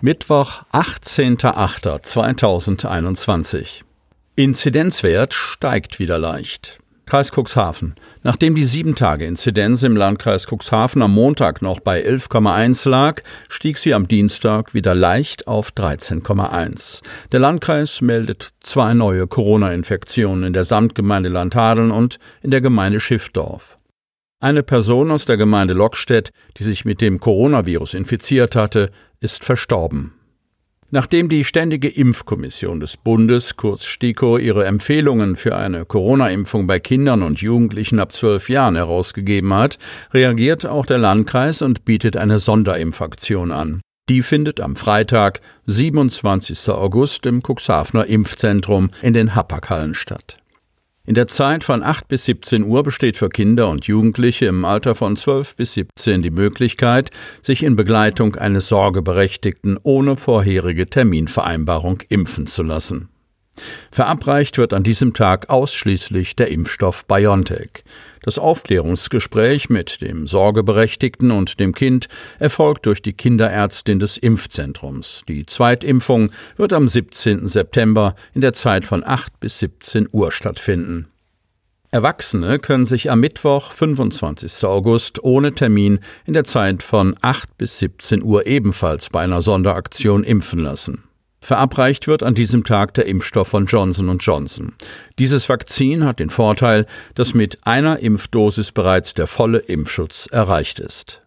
Mittwoch, 18.08.2021. Inzidenzwert steigt wieder leicht. Kreis Cuxhaven. Nachdem die 7-Tage-Inzidenz im Landkreis Cuxhaven am Montag noch bei 11,1 lag, stieg sie am Dienstag wieder leicht auf 13,1. Der Landkreis meldet zwei neue Corona-Infektionen in der Samtgemeinde Landhadeln und in der Gemeinde Schiffdorf. Eine Person aus der Gemeinde Lockstedt, die sich mit dem Coronavirus infiziert hatte, ist verstorben. Nachdem die Ständige Impfkommission des Bundes, kurz STIKO, ihre Empfehlungen für eine Corona-Impfung bei Kindern und Jugendlichen ab zwölf Jahren herausgegeben hat, reagiert auch der Landkreis und bietet eine Sonderimpfaktion an. Die findet am Freitag, 27. August im Cuxhavener Impfzentrum in den Hapaghallen statt. In der Zeit von 8 bis 17 Uhr besteht für Kinder und Jugendliche im Alter von 12 bis 17 die Möglichkeit, sich in Begleitung eines Sorgeberechtigten ohne vorherige Terminvereinbarung impfen zu lassen. Verabreicht wird an diesem Tag ausschließlich der Impfstoff BioNTech. Das Aufklärungsgespräch mit dem Sorgeberechtigten und dem Kind erfolgt durch die Kinderärztin des Impfzentrums. Die Zweitimpfung wird am 17. September in der Zeit von 8 bis 17 Uhr stattfinden. Erwachsene können sich am Mittwoch, 25. August, ohne Termin in der Zeit von 8 bis 17 Uhr ebenfalls bei einer Sonderaktion impfen lassen. Verabreicht wird an diesem Tag der Impfstoff von Johnson Johnson. Dieses Vakzin hat den Vorteil, dass mit einer Impfdosis bereits der volle Impfschutz erreicht ist.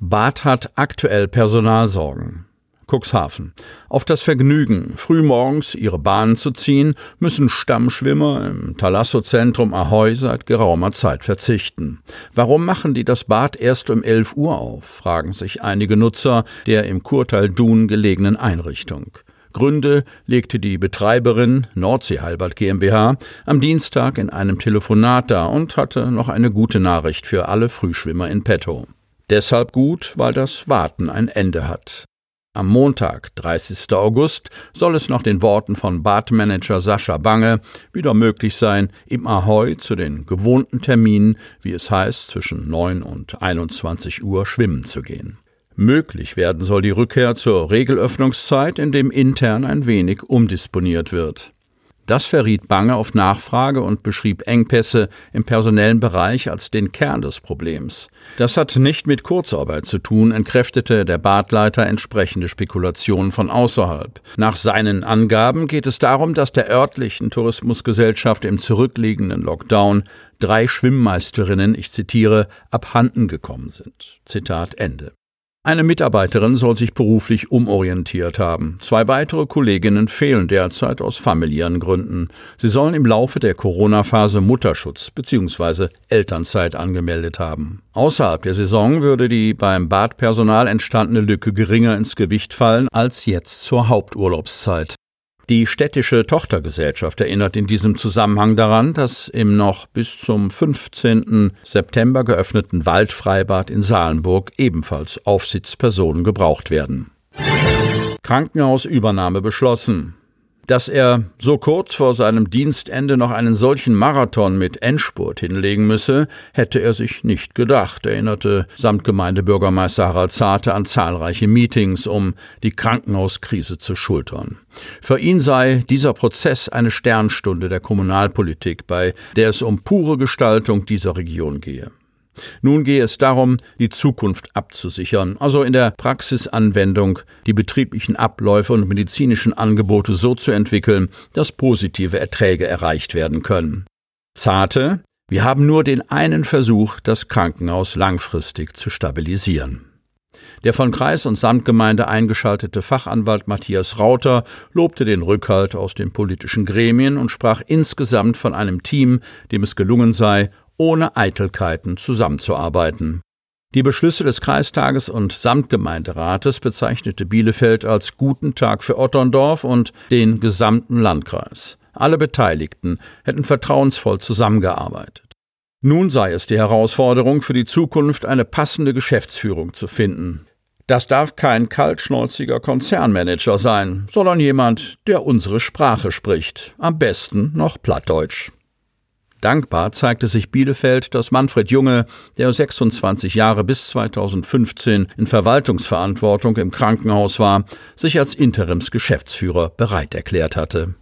Bad hat aktuell Personalsorgen. Cuxhaven. Auf das Vergnügen, frühmorgens ihre Bahnen zu ziehen, müssen Stammschwimmer im Thalasso-Zentrum Ahoy seit geraumer Zeit verzichten. Warum machen die das Bad erst um 11 Uhr auf, fragen sich einige Nutzer der im Kurtal Dun gelegenen Einrichtung. Gründe legte die Betreiberin Nordsee Halbert GmbH am Dienstag in einem Telefonat dar und hatte noch eine gute Nachricht für alle Frühschwimmer in petto. Deshalb gut, weil das Warten ein Ende hat. Am Montag, 30. August, soll es nach den Worten von Badmanager Sascha Bange wieder möglich sein, im Ahoi zu den gewohnten Terminen, wie es heißt, zwischen 9 und 21 Uhr schwimmen zu gehen. Möglich werden soll die Rückkehr zur Regelöffnungszeit, indem intern ein wenig umdisponiert wird. Das verriet Bange auf Nachfrage und beschrieb Engpässe im personellen Bereich als den Kern des Problems. Das hat nicht mit Kurzarbeit zu tun, entkräftete der Badleiter entsprechende Spekulationen von außerhalb. Nach seinen Angaben geht es darum, dass der örtlichen Tourismusgesellschaft im zurückliegenden Lockdown drei Schwimmmeisterinnen, ich zitiere, abhanden gekommen sind. Zitat Ende. Eine Mitarbeiterin soll sich beruflich umorientiert haben. Zwei weitere Kolleginnen fehlen derzeit aus familiären Gründen. Sie sollen im Laufe der Corona-Phase Mutterschutz bzw. Elternzeit angemeldet haben. Außerhalb der Saison würde die beim Badpersonal entstandene Lücke geringer ins Gewicht fallen als jetzt zur Haupturlaubszeit. Die städtische Tochtergesellschaft erinnert in diesem Zusammenhang daran, dass im noch bis zum 15. September geöffneten Waldfreibad in Salenburg ebenfalls Aufsichtspersonen gebraucht werden. Krankenhausübernahme beschlossen. Dass er so kurz vor seinem Dienstende noch einen solchen Marathon mit Endspurt hinlegen müsse, hätte er sich nicht gedacht, erinnerte Samtgemeindebürgermeister Harald Zarte an zahlreiche Meetings, um die Krankenhauskrise zu schultern. Für ihn sei dieser Prozess eine Sternstunde der Kommunalpolitik, bei der es um pure Gestaltung dieser Region gehe. Nun gehe es darum, die Zukunft abzusichern, also in der Praxisanwendung die betrieblichen Abläufe und medizinischen Angebote so zu entwickeln, dass positive Erträge erreicht werden können. Zarte, Wir haben nur den einen Versuch, das Krankenhaus langfristig zu stabilisieren. Der von Kreis und Samtgemeinde eingeschaltete Fachanwalt Matthias Rauter lobte den Rückhalt aus den politischen Gremien und sprach insgesamt von einem Team, dem es gelungen sei, ohne Eitelkeiten zusammenzuarbeiten. Die Beschlüsse des Kreistages und Samtgemeinderates bezeichnete Bielefeld als guten Tag für Otterndorf und den gesamten Landkreis. Alle Beteiligten hätten vertrauensvoll zusammengearbeitet. Nun sei es die Herausforderung für die Zukunft, eine passende Geschäftsführung zu finden. Das darf kein kaltschnäuziger Konzernmanager sein, sondern jemand, der unsere Sprache spricht, am besten noch Plattdeutsch. Dankbar zeigte sich Bielefeld, dass Manfred Junge, der 26 Jahre bis 2015 in Verwaltungsverantwortung im Krankenhaus war, sich als Interimsgeschäftsführer bereit erklärt hatte.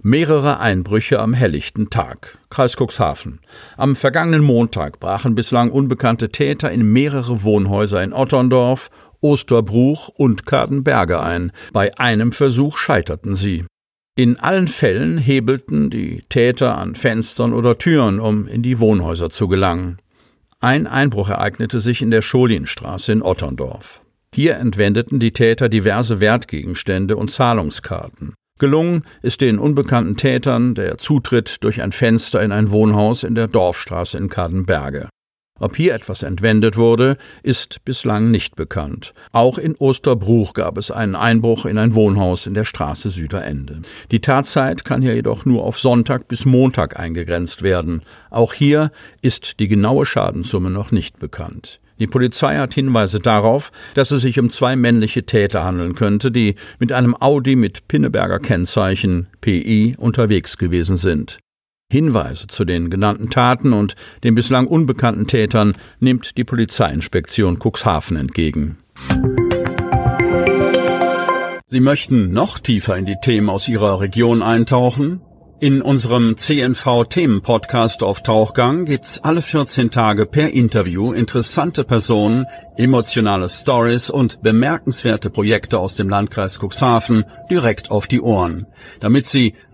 Mehrere Einbrüche am helllichten Tag. Kreis Cuxhaven. Am vergangenen Montag brachen bislang unbekannte Täter in mehrere Wohnhäuser in Otterndorf, Osterbruch und Kadenberge ein. Bei einem Versuch scheiterten sie. In allen Fällen hebelten die Täter an Fenstern oder Türen, um in die Wohnhäuser zu gelangen. Ein Einbruch ereignete sich in der Scholinstraße in Otterndorf. Hier entwendeten die Täter diverse Wertgegenstände und Zahlungskarten. Gelungen ist den unbekannten Tätern der Zutritt durch ein Fenster in ein Wohnhaus in der Dorfstraße in Kadenberge. Ob hier etwas entwendet wurde, ist bislang nicht bekannt. Auch in Osterbruch gab es einen Einbruch in ein Wohnhaus in der Straße Süderende. Die Tatzeit kann hier jedoch nur auf Sonntag bis Montag eingegrenzt werden. Auch hier ist die genaue Schadenssumme noch nicht bekannt. Die Polizei hat Hinweise darauf, dass es sich um zwei männliche Täter handeln könnte, die mit einem Audi mit Pinneberger Kennzeichen PI unterwegs gewesen sind. Hinweise zu den genannten Taten und den bislang unbekannten Tätern nimmt die Polizeiinspektion Cuxhaven entgegen. Sie möchten noch tiefer in die Themen aus Ihrer Region eintauchen? In unserem CNV-Themen-Podcast auf Tauchgang gibt's alle 14 Tage per Interview interessante Personen, emotionale Stories und bemerkenswerte Projekte aus dem Landkreis Cuxhaven direkt auf die Ohren. Damit Sie